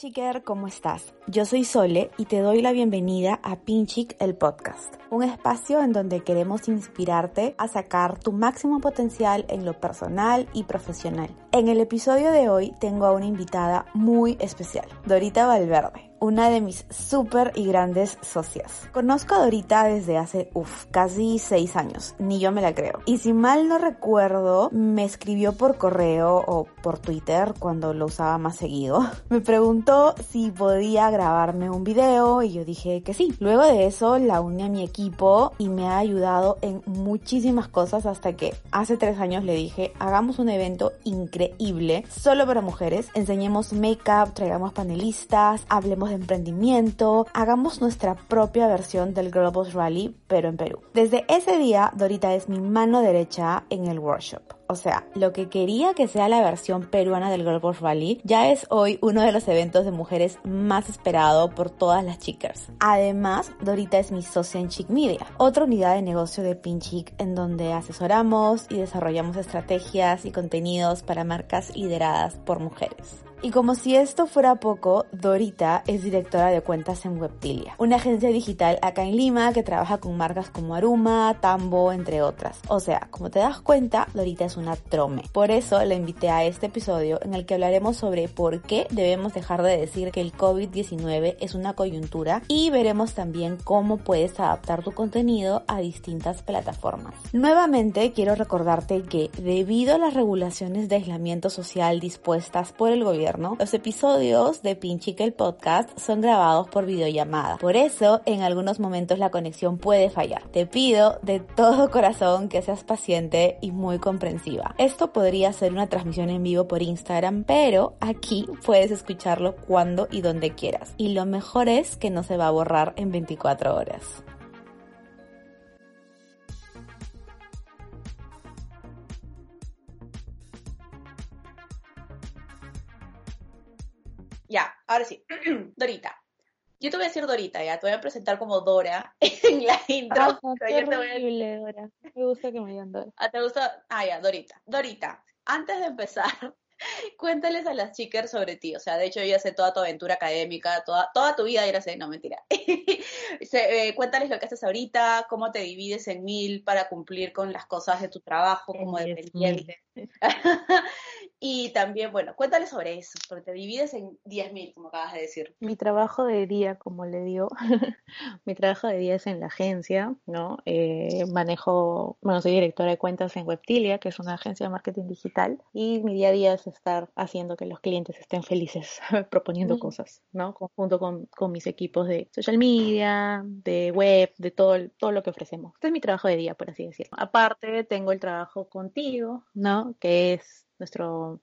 chiquer, ¿cómo estás? Yo soy Sole y te doy la bienvenida a Pinchic el podcast, un espacio en donde queremos inspirarte a sacar tu máximo potencial en lo personal y profesional. En el episodio de hoy tengo a una invitada muy especial, Dorita Valverde una de mis súper y grandes socias. Conozco a Dorita desde hace, uff, casi seis años, ni yo me la creo. Y si mal no recuerdo, me escribió por correo o por Twitter cuando lo usaba más seguido. Me preguntó si podía grabarme un video y yo dije que sí. Luego de eso la uní a mi equipo y me ha ayudado en muchísimas cosas hasta que hace tres años le dije, hagamos un evento increíble solo para mujeres, enseñemos make-up, traigamos panelistas, hablemos de emprendimiento, hagamos nuestra propia versión del Girl Boss Rally, pero en Perú. Desde ese día, Dorita es mi mano derecha en el workshop. O sea, lo que quería que sea la versión peruana del Girl Boss Rally ya es hoy uno de los eventos de mujeres más esperado por todas las chicas. Además, Dorita es mi socia en Chic Media, otra unidad de negocio de Pinchic en donde asesoramos y desarrollamos estrategias y contenidos para marcas lideradas por mujeres. Y como si esto fuera poco, Dorita es directora de cuentas en Webtilia, una agencia digital acá en Lima que trabaja con marcas como Aruma, Tambo, entre otras. O sea, como te das cuenta, Dorita es una trome. Por eso la invité a este episodio en el que hablaremos sobre por qué debemos dejar de decir que el COVID-19 es una coyuntura y veremos también cómo puedes adaptar tu contenido a distintas plataformas. Nuevamente quiero recordarte que debido a las regulaciones de aislamiento social dispuestas por el gobierno, los episodios de Pinchique el podcast son grabados por videollamada. Por eso, en algunos momentos la conexión puede fallar. Te pido de todo corazón que seas paciente y muy comprensiva. Esto podría ser una transmisión en vivo por Instagram, pero aquí puedes escucharlo cuando y donde quieras. Y lo mejor es que no se va a borrar en 24 horas. Ahora sí. Dorita. Yo te voy a decir Dorita, ya. Te voy a presentar como Dora en la intro. Ah, qué horrible, Dora. Me gusta que me digan Dora. Ah, ¿te gusta? Ah, ya, Dorita. Dorita, antes de empezar, cuéntales a las chicas sobre ti. O sea, de hecho, yo ya sé toda tu aventura académica, toda, toda tu vida, ya sé, no, mentira. Eh, cuéntales lo que haces ahorita, cómo te divides en mil para cumplir con las cosas de tu trabajo como dependiente. Y también, bueno, cuéntales sobre eso, porque te divides en diez mil, como acabas de decir. Mi trabajo de día, como le digo, mi trabajo de día es en la agencia, ¿no? Eh, manejo, bueno, soy directora de cuentas en Webtilia, que es una agencia de marketing digital, y mi día a día es estar haciendo que los clientes estén felices, proponiendo cosas, ¿no? Junto con, con mis equipos de social media, de web, de todo, todo lo que ofrecemos. Este es mi trabajo de día, por así decirlo. Aparte, tengo el trabajo contigo, ¿no? Que es nuestro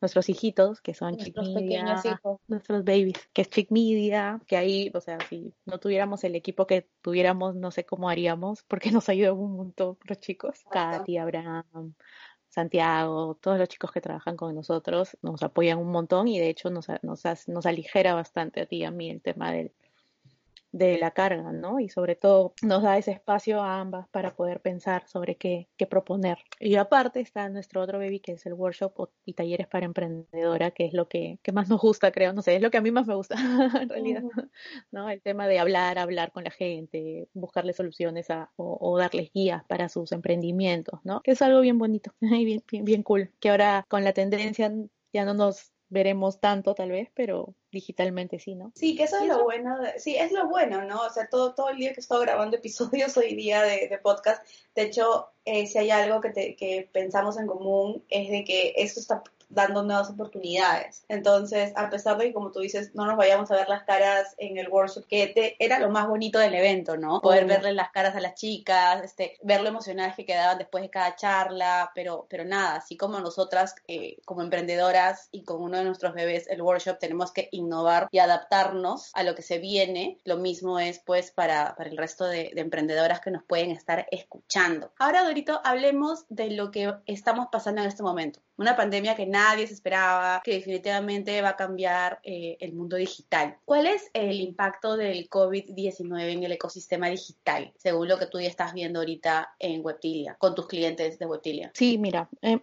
nuestros hijitos, que son nuestros Chick Media, nuestros babies, que es Chick Media, que ahí, o sea, si no tuviéramos el equipo que tuviéramos, no sé cómo haríamos, porque nos ayudan un montón los chicos. Katy, Abraham, Santiago, todos los chicos que trabajan con nosotros nos apoyan un montón y de hecho nos, nos, nos aligera bastante a ti y a mí el tema del, de la carga, ¿no? Y sobre todo nos da ese espacio a ambas para poder pensar sobre qué, qué proponer. Y aparte está nuestro otro baby que es el workshop y talleres para emprendedora, que es lo que, que más nos gusta, creo, no sé, es lo que a mí más me gusta en realidad, ¿no? El tema de hablar, hablar con la gente, buscarle soluciones a, o, darles guías para sus emprendimientos, ¿no? Que es algo bien bonito y bien, bien, bien cool, que ahora con la tendencia ya no nos veremos tanto tal vez, pero digitalmente sí, ¿no? Sí, que eso es lo bueno, sí, es lo bueno, ¿no? O sea, todo, todo el día que estoy grabando episodios hoy día de, de podcast, de hecho, eh, si hay algo que, te, que pensamos en común es de que esto está dando nuevas oportunidades. Entonces, a pesar de que, como tú dices, no nos vayamos a ver las caras en el workshop, que era lo más bonito del evento, ¿no? Poder verle las caras a las chicas, este, ver lo emocionadas que quedaban después de cada charla, pero, pero nada, así como nosotras, eh, como emprendedoras y con uno de nuestros bebés, el workshop, tenemos que innovar y adaptarnos a lo que se viene, lo mismo es pues para, para el resto de, de emprendedoras que nos pueden estar escuchando. Ahora, Dorito, hablemos de lo que estamos pasando en este momento. Una pandemia que nadie se esperaba, que definitivamente va a cambiar eh, el mundo digital. ¿Cuál es el impacto del COVID-19 en el ecosistema digital, según lo que tú ya estás viendo ahorita en Webtilia, con tus clientes de Webtilia? Sí, mira, eh,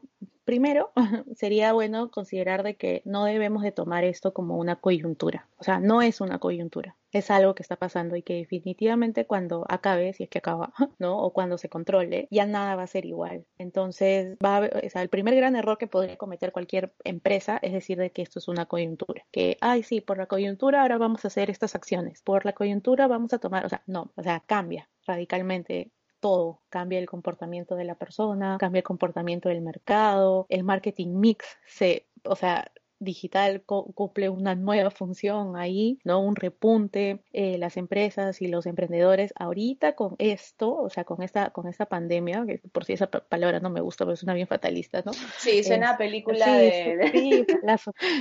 primero sería bueno considerar de que no debemos de tomar esto como una coyuntura. O sea, no es una coyuntura. Es algo que está pasando y que definitivamente cuando acabe, si es que acaba, ¿no? O cuando se controle, ya nada va a ser igual. Entonces, va a, sea, el primer gran error que podría cometer cualquier empresa es decir de que esto es una coyuntura. Que, ay, sí, por la coyuntura ahora vamos a hacer estas acciones. Por la coyuntura vamos a tomar, o sea, no, o sea, cambia radicalmente todo, cambia el comportamiento de la persona, cambia el comportamiento del mercado, el marketing mix se, o sea, digital cumple una nueva función ahí, ¿no? Un repunte, eh, las empresas y los emprendedores ahorita con esto, o sea, con esta, con esta pandemia, que por si esa palabra no me gusta, pero una bien fatalista, ¿no? Sí, suena a película de... Sí,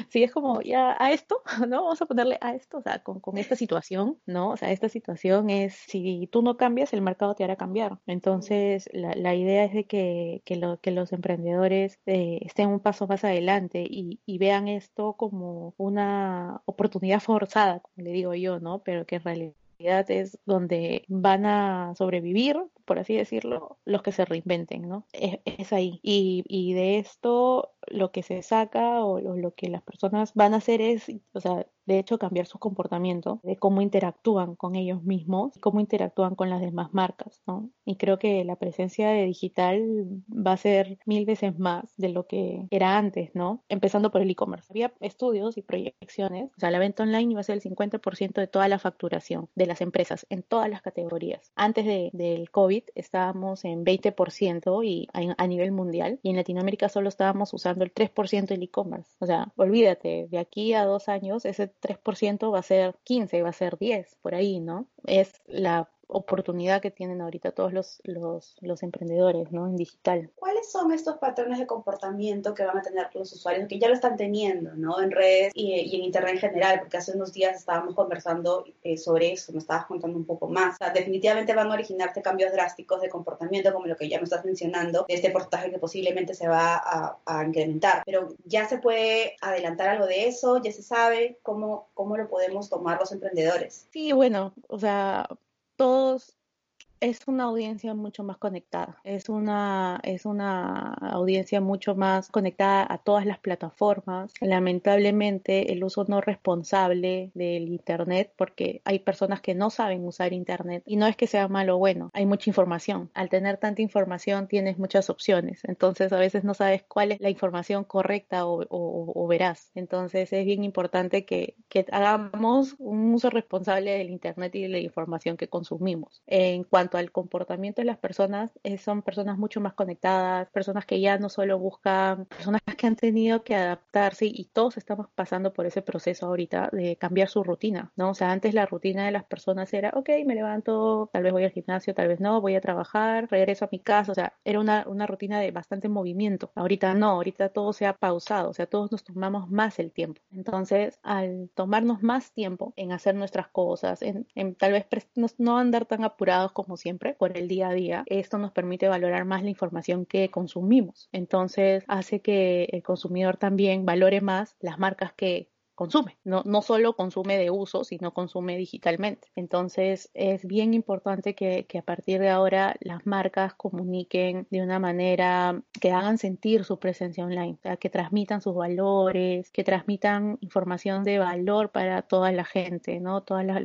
sí, es como ya a esto, ¿no? Vamos a ponerle a esto, o sea, con, con esta situación, ¿no? O sea, esta situación es, si tú no cambias, el mercado te hará cambiar. Entonces, la, la idea es de que, que, lo, que los emprendedores eh, estén un paso más adelante y, y vean esto como una oportunidad forzada, como le digo yo, ¿no? Pero que en realidad es donde van a sobrevivir, por así decirlo, los que se reinventen, ¿no? Es, ahí. Y, de esto lo que se saca o lo, que las personas van a hacer es, o sea, de hecho, cambiar su comportamiento, de cómo interactúan con ellos mismos, cómo interactúan con las demás marcas, ¿no? Y creo que la presencia de digital va a ser mil veces más de lo que era antes, ¿no? Empezando por el e-commerce. Había estudios y proyecciones, o sea, la venta online iba a ser el 50% de toda la facturación de las empresas en todas las categorías. Antes de, del COVID estábamos en 20% y a, a nivel mundial y en Latinoamérica solo estábamos usando el 3% del e-commerce. O sea, olvídate, de aquí a dos años ese 3% va a ser 15, va a ser 10, por ahí, ¿no? Es la oportunidad que tienen ahorita todos los, los, los, emprendedores ¿no? en digital. ¿Cuáles son estos patrones de comportamiento que van a tener los usuarios que ya lo están teniendo ¿no? en redes y, y en Internet en general? Porque hace unos días estábamos conversando eh, sobre eso, me estabas contando un poco más. O sea, definitivamente van a originarse cambios drásticos de comportamiento, como lo que ya me estás mencionando, este porcentaje que posiblemente se va a, a, incrementar. Pero ya se puede adelantar algo de eso, ya se sabe cómo, cómo lo podemos tomar los emprendedores. Sí, bueno, o sea, todos es una audiencia mucho más conectada, es una, es una audiencia mucho más conectada a todas las plataformas. Lamentablemente el uso no responsable del Internet, porque hay personas que no saben usar Internet y no es que sea malo o bueno, hay mucha información. Al tener tanta información tienes muchas opciones, entonces a veces no sabes cuál es la información correcta o, o, veraz. Entonces es bien importante que, que, hagamos un uso responsable del Internet y de la información que consumimos. En cuanto cuanto al comportamiento de las personas, eh, son personas mucho más conectadas, personas que ya no solo buscan, personas que han tenido que adaptarse y todos estamos pasando por ese proceso ahorita de cambiar su rutina, ¿no? O sea, antes la rutina de las personas era, ok, me levanto, tal vez voy al gimnasio, tal vez no, voy a trabajar, regreso a mi casa, o sea, era una, una rutina de bastante movimiento. Ahorita no, ahorita todo se ha pausado, o sea, todos nos tomamos más el tiempo. Entonces, al tomarnos más tiempo en hacer nuestras cosas, en, en tal vez no, andar tan apurados como siempre, por el día a día, esto nos permite valorar más la información que consumimos. Entonces hace que el consumidor también valore más las marcas que consume. No, no solo consume de uso, sino consume digitalmente. Entonces es bien importante que, que, a partir de ahora las marcas comuniquen de una manera que hagan sentir su presencia online, que transmitan sus valores, que transmitan información de valor para toda la gente, ¿no? Todas las,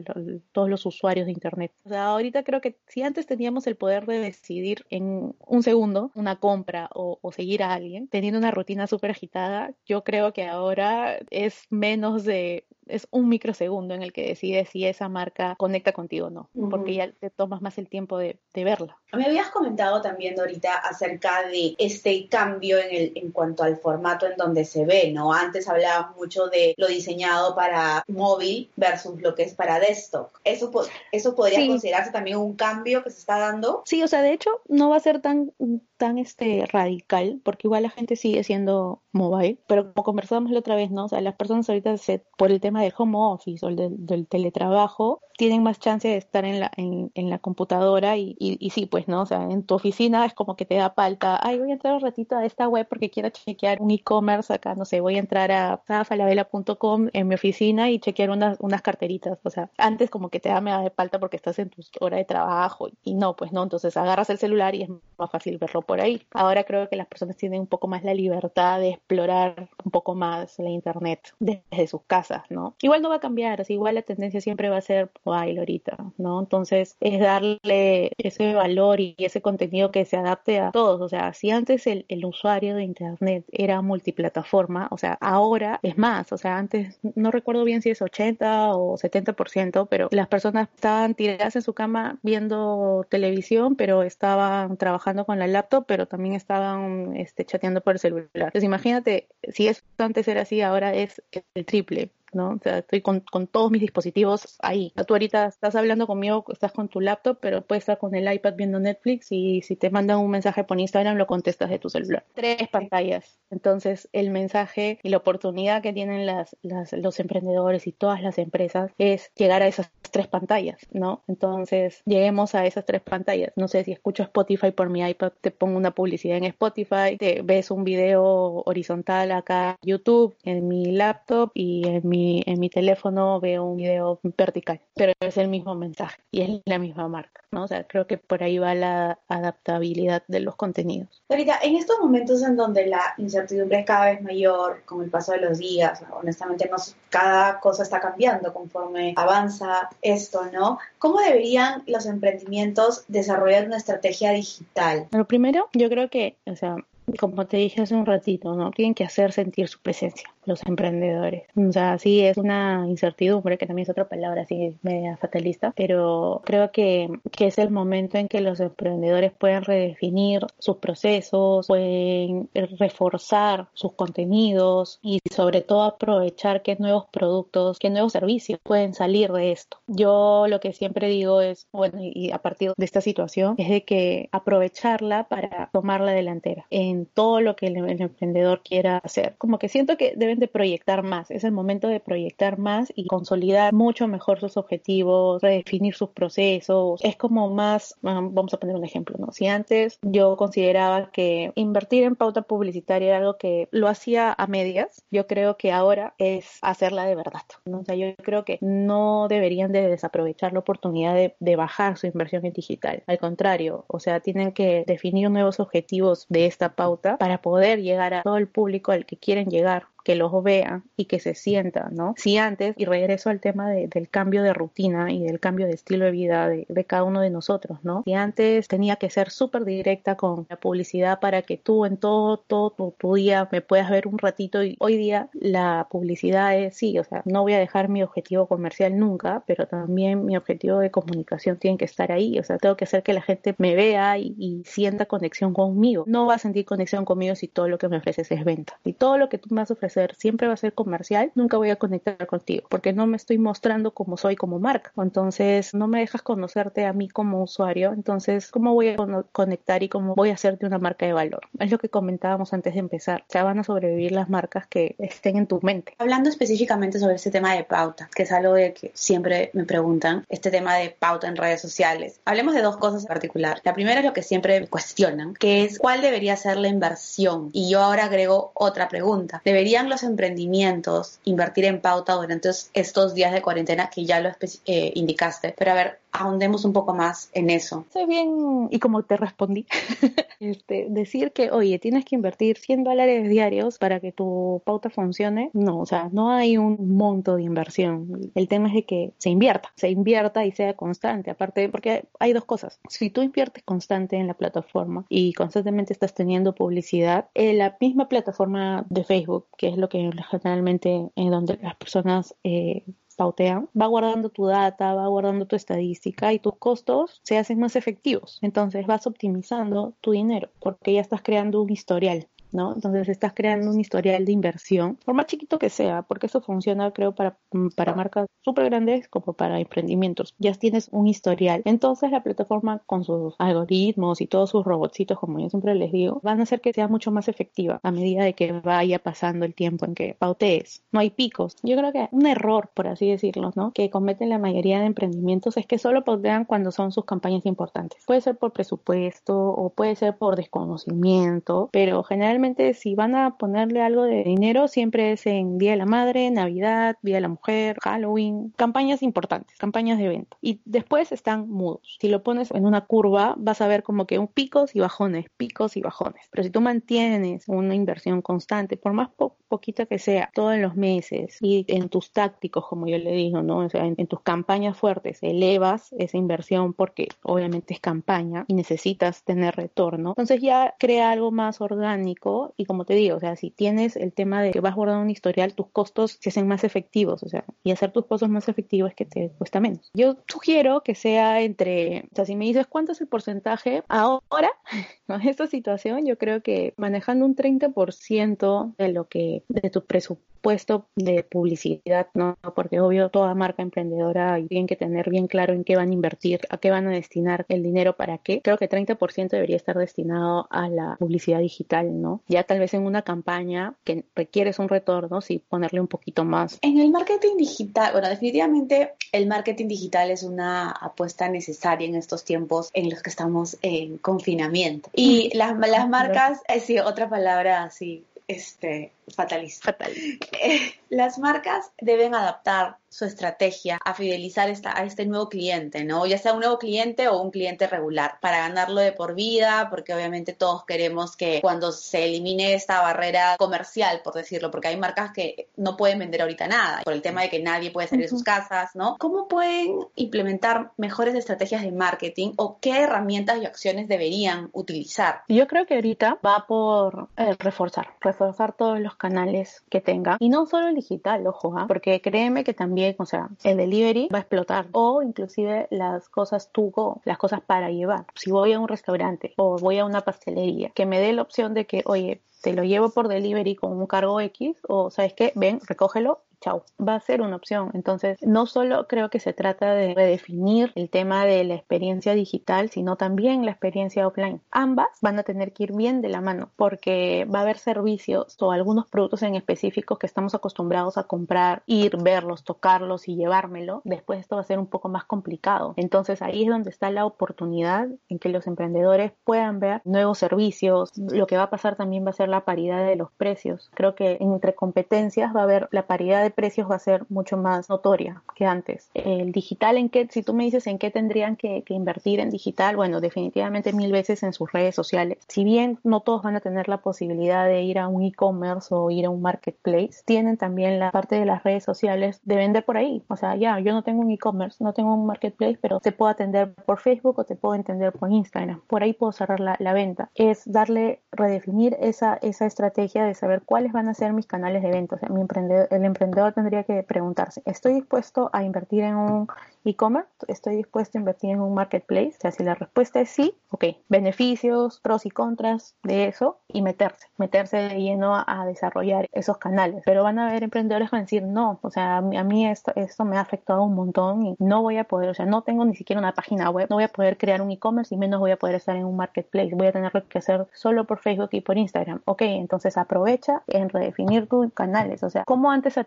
todos los usuarios de Internet. O sea, ahorita creo que si antes teníamos el poder de decidir en un segundo una compra o, o seguir a alguien, teniendo una rutina súper agitada, yo creo que ahora es menos de es un microsegundo en el que decides si esa marca conecta contigo o no, porque ya te tomas más el tiempo de, de, verla. Me habías comentado también ahorita acerca de este cambio en, el, en cuanto al formato en donde se ve, ¿no? Antes hablabas mucho de lo diseñado para móvil versus lo que es para desktop. ¿Eso, eso podría sí. considerarse también un cambio que se está dando? Sí, o sea, de hecho no va a ser tan, tan este, radical, porque igual la gente sigue siendo mobile, pero como conversábamos la otra vez, ¿no? O sea, las personas ahorita se, por el tema del home office o del, teletrabajo, tienen más chance de estar en la, en, la computadora y, y, sí, pues, ¿no? O sea, en tu oficina es como que te da falta, ay, voy a entrar un ratito a esta web porque quiero chequear un e-commerce acá, no sé, voy a entrar a zafalabela.com en mi oficina y chequear unas, unas carteritas. O sea, antes como que te da me da de falta porque estás en tu hora de trabajo y no, pues no, entonces agarras el celular y es más fácil verlo por ahí. Ahora creo que las personas tienen un poco más la libertad de explorar un poco más la internet desde sus casas, ¿no? Igual no va a cambiar, igual la tendencia siempre va a ser mobile ahorita, ¿no? Entonces es darle ese valor y ese contenido que se adapte a todos, o sea, si antes el, el usuario de internet era multiplataforma, o sea, ahora es más, o sea, antes no recuerdo bien si es 80 o 70%, pero las personas estaban tiradas en su cama viendo televisión, pero estaban trabajando con la laptop, pero también estaban este, chateando por el celular. Entonces imagínate, si eso antes era así, ahora es el triple. ¿No? O sea, estoy con, todos mis dispositivos ahí. Tú ahorita estás hablando conmigo, estás con tu laptop, pero puedes estar con el iPad viendo Netflix y si te mandan un mensaje por Instagram lo contestas de tu celular. Tres pantallas. Entonces, el mensaje y la oportunidad que tienen las, los emprendedores y todas las empresas es llegar a esas tres pantallas, ¿no? Entonces, lleguemos a esas tres pantallas. No sé si escucho Spotify por mi iPad, te pongo una publicidad en Spotify, te ves un video horizontal acá YouTube, en mi laptop y en mi en mi teléfono veo un video vertical, pero es el mismo mensaje y es la misma marca, ¿no? O sea, creo que por ahí va la adaptabilidad de los contenidos. Ahorita, en estos momentos en donde la incertidumbre es cada vez mayor con el paso de los días, honestamente no, cada cosa está cambiando conforme avanza esto, ¿no? ¿Cómo deberían los emprendimientos desarrollar una estrategia digital? Lo primero, yo creo que, o sea, como te dije hace un ratito, ¿no? Tienen que hacer sentir su presencia los emprendedores. O sea, sí es una incertidumbre, que también es otra palabra así media fatalista, pero creo que, que es el momento en que los emprendedores pueden redefinir sus procesos, pueden reforzar sus contenidos y sobre todo aprovechar qué nuevos productos, qué nuevos servicios pueden salir de esto. Yo lo que siempre digo es, bueno, y a partir de esta situación, es de que aprovecharla para tomar la delantera en todo lo que el, el emprendedor quiera hacer. Como que siento que debe de proyectar más, es el momento de proyectar más y consolidar mucho mejor sus objetivos, redefinir sus procesos. Es como más, vamos a poner un ejemplo, ¿no? Si antes yo consideraba que invertir en pauta publicitaria era algo que lo hacía a medias, yo creo que ahora es hacerla de verdad. ¿no? O sea, yo creo que no deberían de desaprovechar la oportunidad de, de bajar su inversión en digital. Al contrario, o sea, tienen que definir nuevos objetivos de esta pauta para poder llegar a todo el público al que quieren llegar que los vean y que se sientan, ¿no? Si antes, y regreso al tema del cambio de rutina y del cambio de estilo de vida de, cada uno de nosotros, ¿no? Si antes tenía que ser súper directa con la publicidad para que tú en todo, todo tu, día me puedas ver un ratito y hoy día la publicidad es, sí, o sea, no voy a dejar mi objetivo comercial nunca, pero también mi objetivo de comunicación tiene que estar ahí, o sea, tengo que hacer que la gente me vea y, y sienta conexión conmigo. No va a sentir conexión conmigo si todo lo que me ofreces es venta. Y todo lo que tú me has ofrecido siempre va a ser comercial, nunca voy a conectar contigo porque no me estoy mostrando como soy como marca. Entonces, no me dejas conocerte a mí como usuario. Entonces, ¿cómo voy a conectar y cómo voy a hacerte una marca de valor? Es lo que comentábamos antes de empezar. Ya van a sobrevivir las marcas que estén en tu mente. Hablando específicamente sobre este tema de pauta, que es algo de que siempre me preguntan, este tema de pauta en redes sociales. Hablemos de dos cosas en particular. La primera es lo que siempre cuestionan, que es cuál debería ser la inversión. Y yo ahora agrego otra pregunta. ¿Deberían los emprendimientos invertir en pauta durante estos días de cuarentena que ya lo eh, indicaste? Pero a ver, ahondemos un poco más en eso. Estoy bien, y como te respondí, este, decir que, oye, tienes que invertir 100 dólares diarios para que tu pauta funcione, no, o sea, no hay un monto de inversión. El tema es de que se invierta, se invierta y sea constante. Aparte, porque hay dos cosas. Si tú inviertes constante en la plataforma y constantemente estás teniendo publicidad, en la misma plataforma de Facebook, que es lo que generalmente en donde las personas eh, pautean, va guardando tu data, va guardando tu estadística y tus costos se hacen más efectivos. Entonces vas optimizando tu dinero porque ya estás creando un historial ¿no? Entonces estás creando un historial de inversión, por más chiquito que sea, porque eso funciona, creo, para, para marcas súper grandes como para emprendimientos. Ya tienes un historial. Entonces la plataforma con sus algoritmos y todos sus robotcitos, como yo siempre les digo, van a hacer que sea mucho más efectiva a medida de que vaya pasando el tiempo en que pautees. No hay picos. Yo creo que un error, por así decirlo, ¿no? Que cometen la mayoría de emprendimientos es que solo pautean cuando son sus campañas importantes. Puede ser por presupuesto o puede ser por desconocimiento, pero generalmente si van a ponerle algo de dinero siempre es en Día de la Madre, Navidad, Día de la Mujer, Halloween, campañas importantes, campañas de venta. Y después están mudos. Si lo pones en una curva vas a ver como que un picos y bajones, picos y bajones. Pero si tú mantienes una inversión constante, por más poquita que sea, todos los meses y en tus tácticos, como yo le digo, ¿no? O sea, en, tus campañas fuertes elevas esa inversión porque obviamente es campaña y necesitas tener retorno. Entonces ya crea algo más orgánico y como te digo, o sea, si tienes el tema de que vas guardando un historial, tus costos se hacen más efectivos, o sea, y hacer tus costos más efectivos es que te cuesta menos. Yo sugiero que sea entre, o sea, si me dices cuánto es el porcentaje ahora, en esta situación, yo creo que manejando un 30% de lo que, de tu presupuesto, puesto de publicidad, ¿no? Porque obvio toda marca emprendedora tiene que tener bien claro en qué van a invertir, a qué van a destinar el dinero, para qué. Creo que 30% debería estar destinado a la publicidad digital, ¿no? Ya tal vez en una campaña que requieres un retorno, sí ponerle un poquito más. En el marketing digital, bueno, definitivamente el marketing digital es una apuesta necesaria en estos tiempos en los que estamos en confinamiento. Y las, las marcas, eh, sí, otra palabra así, este, fatalista. Fatal. Eh, las marcas deben adaptar su estrategia a fidelizar esta, a este nuevo cliente, ¿no? Ya sea un nuevo cliente o un cliente regular, para ganarlo de por vida, porque obviamente todos queremos que cuando se elimine esta barrera comercial, por decirlo, porque hay marcas que no pueden vender ahorita nada, por el tema de que nadie puede salir de sus casas, ¿no? ¿Cómo pueden implementar mejores estrategias de marketing o qué herramientas y acciones deberían utilizar? Yo creo que ahorita va por eh, reforzar, reforzar todos los canales que tenga y no solo el digital, ojo, ¿ah? porque créeme que también o sea, el delivery va a explotar o inclusive las cosas to go, las cosas para llevar. Si voy a un restaurante o voy a una pastelería, que me dé la opción de que, oye, te lo llevo por delivery con un cargo X o sabes qué, ven, recógelo chau, va a ser una opción. Entonces, no solo creo que se trata de redefinir el tema de la experiencia digital, sino también la experiencia offline. Ambas van a tener que ir bien de la mano porque va a haber servicios o algunos productos en específicos que estamos acostumbrados a comprar, ir, verlos, tocarlos y llevármelo. Después esto va a ser un poco más complicado. Entonces, ahí es donde está la oportunidad en que los emprendedores puedan ver nuevos servicios. Lo que va a pasar también va a ser la paridad de los precios. Creo que entre competencias va a haber la paridad de precios va a ser mucho más notoria que antes. El digital, en qué, si tú me dices en qué tendrían que, invertir en digital, bueno, definitivamente mil veces en sus redes sociales. Si bien no todos van a tener la posibilidad de ir a un e-commerce o ir a un marketplace, tienen también la parte de las redes sociales de vender por ahí. O sea, ya, yo no tengo un e-commerce, no tengo un marketplace, pero te puedo atender por Facebook o te puedo entender por Instagram. Por ahí puedo cerrar la, la venta. Es darle, redefinir esa, esa estrategia de saber cuáles van a ser mis canales de venta. O sea, mi emprendedor, el emprendedor tendría que preguntarse, ¿estoy dispuesto a invertir en un e-commerce? ¿Estoy dispuesto a invertir en un marketplace? O sea, si la respuesta es sí, ok, beneficios, pros y contras de eso y meterse, meterse de lleno a, desarrollar esos canales. Pero van a haber emprendedores que van a decir, no, o sea, a mí, esto, esto me ha afectado un montón y no voy a poder, o sea, no tengo ni siquiera una página web, no voy a poder crear un e-commerce y menos voy a poder estar en un marketplace, voy a tener que hacer solo por Facebook y por Instagram. Ok, entonces aprovecha en redefinir tus canales, o sea, ¿cómo antes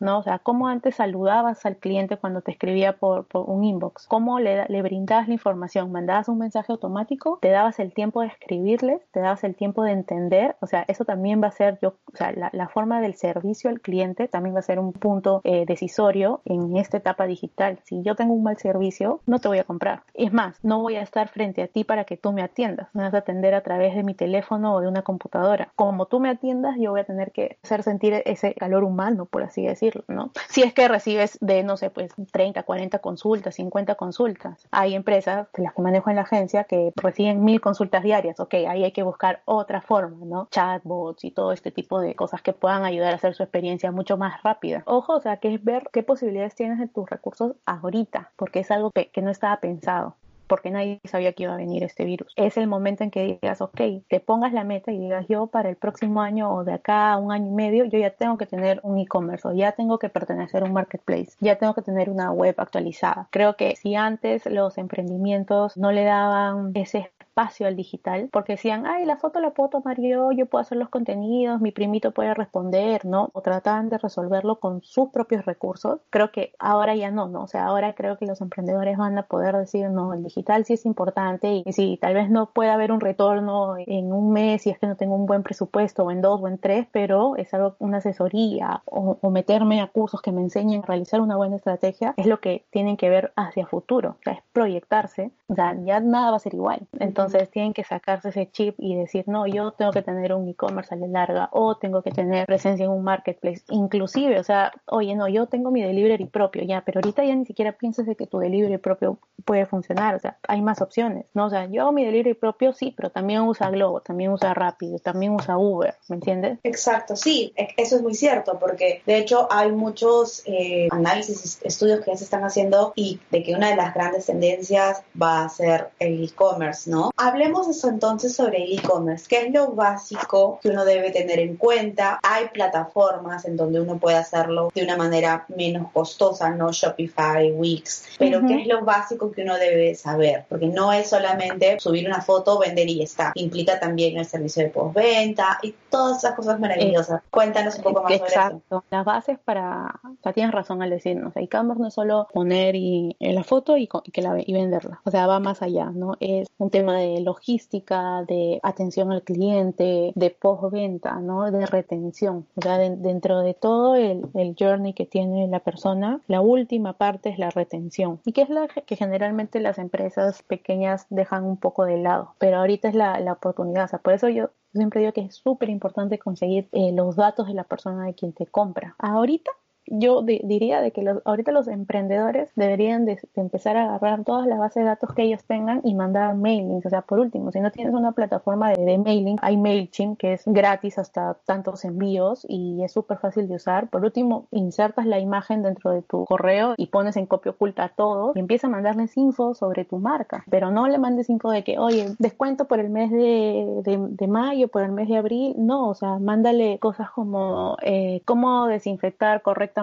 no? O sea, ¿cómo antes saludabas al cliente cuando te escribía por, un inbox? ¿Cómo le, le brindabas la información? ¿Mandabas un mensaje automático? ¿Te dabas el tiempo de escribirles? ¿Te dabas el tiempo de entender? O sea, eso también va a ser, yo, o sea, la, forma del servicio al cliente también va a ser un punto eh, decisorio en esta etapa digital. Si yo tengo un mal servicio, no te voy a comprar. Es más, no voy a estar frente a ti para que tú me atiendas. Me vas a atender a través de mi teléfono o de una computadora. Como tú me atiendas, yo voy a tener que hacer sentir ese calor humano, por así decirlo, ¿no? Si es que recibes de, no sé, pues 30, 40 consultas, 50 consultas. Hay empresas, las que manejo en la agencia, que reciben mil consultas diarias. Ok, ahí hay que buscar otra forma, ¿no? Chatbots y todo este tipo de cosas que puedan ayudar a hacer su experiencia mucho más rápida. Ojo, o sea, que es ver qué posibilidades tienes de tus recursos ahorita, porque es algo que no estaba pensado. Porque nadie sabía que iba a venir este virus. Es el momento en que digas, ok, te pongas la meta y digas, yo para el próximo año o de acá a un año y medio, yo ya tengo que tener un e-commerce o ya tengo que pertenecer a un marketplace, ya tengo que tener una web actualizada. Creo que si antes los emprendimientos no le daban ese espacio al digital, porque decían, ay, la foto la puedo tomar yo, puedo hacer los contenidos, mi primito puede responder, ¿no? O trataban de resolverlo con sus propios recursos. Creo que ahora ya no, ¿no? O sea, ahora creo que los emprendedores van a poder decir, no, el digital sí es importante y si tal vez no puede haber un retorno en un mes si es que no tengo un buen presupuesto o en dos o en tres, pero es algo, una asesoría o, o meterme a cursos que me enseñen a realizar una buena estrategia, es lo que tienen que ver hacia futuro, o sea, es proyectarse, o sea, ya nada va a ser igual. Entonces, tienen que sacarse ese chip y decir, no, yo tengo que tener un e-commerce a la larga o tengo que tener presencia en un marketplace. Inclusive, o sea, oye, no, yo tengo mi delivery propio ya, pero ahorita ya ni siquiera piensas de que tu delivery propio puede funcionar. O sea, hay más opciones, ¿no? O sea, yo hago mi delivery propio, sí, pero también usa Globo, también usa Rápido, también usa Uber, ¿me entiendes? Exacto, sí, e, eso es muy cierto, porque de hecho hay muchos eh, análisis, estudios que ya se están haciendo y de que una de las grandes tendencias va a ser el e-commerce, ¿no? Hablemos eso entonces sobre el e-commerce. ¿Qué es lo básico que uno debe tener en cuenta? Hay plataformas en donde uno puede hacerlo de una manera menos costosa, no Shopify, Wix, pero ¿qué es lo básico que uno debe saber? Porque no es solamente subir una foto, vender y está. Implica también el servicio de postventa y todas esas cosas maravillosas. Cuéntanos un poco más sobre eso. Exacto. Las bases para, o sea, tienes razón al decirnos, e-commerce no es solo poner y, en la foto y, que la, y venderla. O sea, va más allá, ¿no? Es un tema de logística, de atención al cliente, de postventa, ¿no? De retención. O dentro de todo el, el, journey que tiene la persona, la última parte es la retención. Y que es la que generalmente las empresas pequeñas dejan un poco de lado. Pero ahorita es la, la oportunidad. O sea, por eso yo siempre digo que es súper importante conseguir eh, los datos de la persona de quien te compra. Ahorita yo diría de que los, ahorita los emprendedores deberían de, empezar a agarrar todas las bases de datos que ellos tengan y mandar mailings. O sea, por último, si no tienes una plataforma de, mailing, hay MailChimp que es gratis hasta tantos envíos y es súper fácil de usar. Por último, insertas la imagen dentro de tu correo y pones en copia oculta todo y empieza a mandarles info sobre tu marca. Pero no le mandes info de que, oye, descuento por el mes de, de, mayo, por el mes de abril. No, o sea, mándale cosas como eh, cómo desinfectar correctamente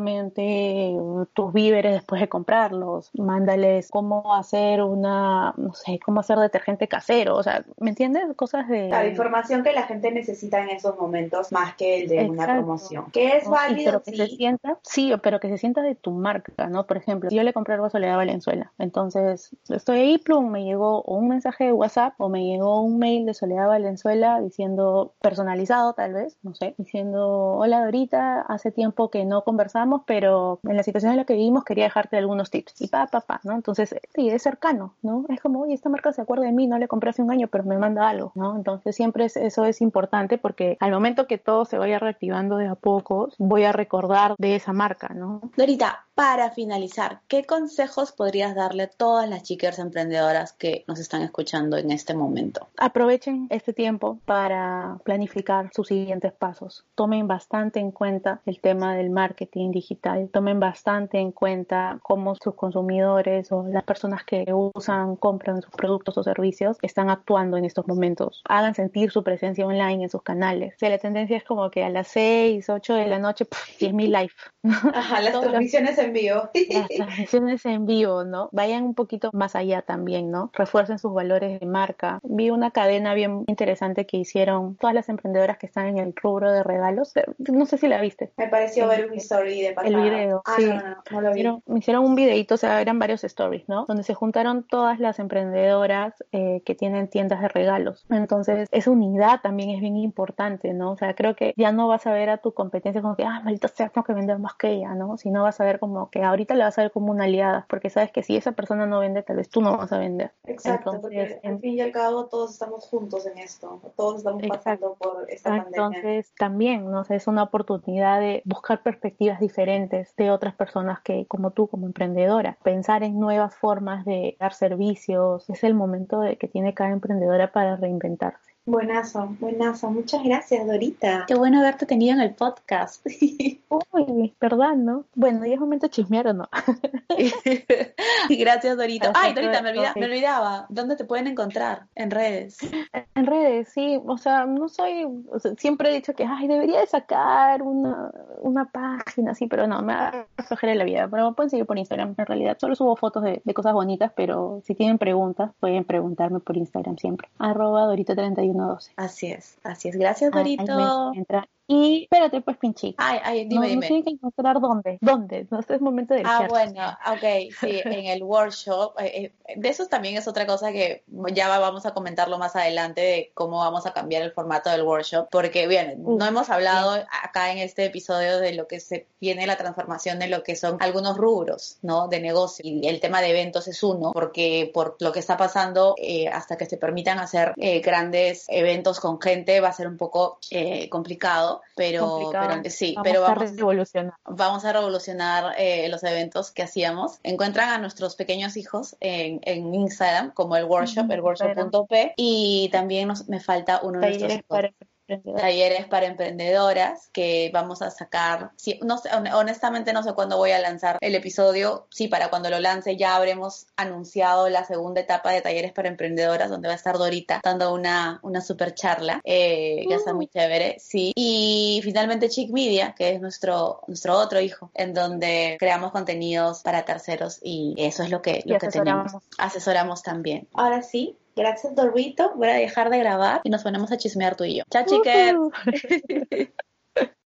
tus víveres después de comprarlos, mándales cómo hacer una, no sé, cómo hacer detergente casero, o sea, ¿me entiendes? Cosas de... La información que la gente necesita en esos momentos más que el de una promoción. Que es válido, pero que se sienta, sí, pero que se sienta de tu marca, ¿no? Por ejemplo, yo le compré algo a Soledad Valenzuela, entonces estoy ahí, plum, me llegó un mensaje de WhatsApp o me llegó un mail de Soledad Valenzuela diciendo, personalizado tal vez, no sé, diciendo, hola Dorita, hace tiempo que no conversamos pero en la situación en la que vivimos quería dejarte algunos tips. Y pa, pa, pa, ¿no? Entonces, sí, es cercano, ¿no? Es como, oye, esta marca se acuerda de mí, no le compré hace un año, pero me manda algo, ¿no? Entonces, siempre eso es importante porque al momento que todo se vaya reactivando de a pocos, voy a recordar de esa marca, ¿no? Dorita, para finalizar, ¿qué consejos podrías darle a todas las chicas emprendedoras que nos están escuchando en este momento? Aprovechen este tiempo para planificar sus siguientes pasos. Tomen bastante en cuenta el tema del marketing digital. Tomen bastante en cuenta cómo sus consumidores o las personas que usan, compran sus productos o servicios están actuando en estos momentos. Hagan sentir su presencia online en sus canales. O la tendencia es como que a las 6, 8 de la noche, 10.000 live. Ajá, las transmisiones en vivo. Las transmisiones en vivo, ¿no? Vayan un poquito más allá también, ¿no? Refuercen sus valores de marca. Vi una cadena bien interesante que hicieron todas las emprendedoras que están en el rubro de regalos. No sé si la viste. Me pareció ver un story de El video, ah, sí. No, no, no, lo vi. Hicieron, me hicieron un videito, o sea, eran varios stories, ¿no? Donde se juntaron todas las emprendedoras eh, que tienen tiendas de regalos. Entonces, esa unidad también es bien importante, ¿no? O sea, creo que ya no vas a ver a tu competencia como que, ah, maldita sea, tengo que vender más que ella, ¿no? Sino vas a ver como que ahorita le vas a ver como una aliada, porque sabes que si esa persona no vende, tal vez tú no vas a vender. Exacto, Entonces, porque al fin y al cabo todos estamos juntos en esto, todos estamos pasando por esta Entonces, pandemia. Entonces, también, ¿no? O sea, es una oportunidad de buscar perspectivas diferentes de otras personas que, como tú, como emprendedora, pensar en nuevas formas de dar servicios, es el momento de que tiene cada emprendedora para reinventarse. Buenazo, buenazo. Muchas gracias, Dorita. Qué bueno haberte tenido en el podcast. Uy, ¿verdad, no? Bueno, ¿y es momento de chismear o no? gracias, Dorita. Ay, Dorita, me, me olvidaba. ¿Dónde te pueden encontrar? En redes. En redes, sí. O sea, no soy... siempre he dicho que, ay, debería de sacar una, una página así, pero no, me da la vida. Pero me pueden seguir por Instagram, en realidad. Solo subo fotos de, de cosas bonitas, pero si tienen preguntas, pueden preguntarme por Instagram siempre. Arroba Dorita31 Así es, así es. Gracias, Dorito. Y espérate, pues, Pinchi. Ay, ay, dime, no, dime. que encontrar dónde. ¿Dónde? No sé, es momento de Ah, bueno, ok, sí, en el workshop. Eh, eh, de eso también es otra cosa que ya vamos a comentarlo más adelante de cómo vamos a cambiar el formato del workshop. Porque, bien, no hemos hablado acá en este episodio de lo que se viene la transformación de lo que son algunos rubros, ¿no? De negocio. Y el tema de eventos es uno, porque por lo que está pasando, eh, hasta que se permitan hacer grandes eventos con gente, va a ser un poco complicado pero, sí, vamos pero vamos a revolucionar, vamos a revolucionar eh, los eventos que hacíamos. Encuentran a nuestros pequeños hijos en, en Instagram como el workshop, el workshop.p y también nos, me falta uno de nuestros hijos talleres para emprendedoras que vamos a sacar. no sé, honestamente no sé cuándo voy a lanzar el episodio. Sí, para cuando lo lance ya habremos anunciado la segunda etapa de talleres para emprendedoras donde va a estar Dorita dando una, una super charla eh, que está uh. muy chévere. Sí. Y finalmente Chic Media, que es nuestro, nuestro otro hijo, en donde creamos contenidos para terceros y eso es lo que, lo que tenemos. Asesoramos también. Ahora sí, Gracias, Dorito. Voy a dejar de grabar y nos ponemos a chismear tú y yo. Chao, chicas.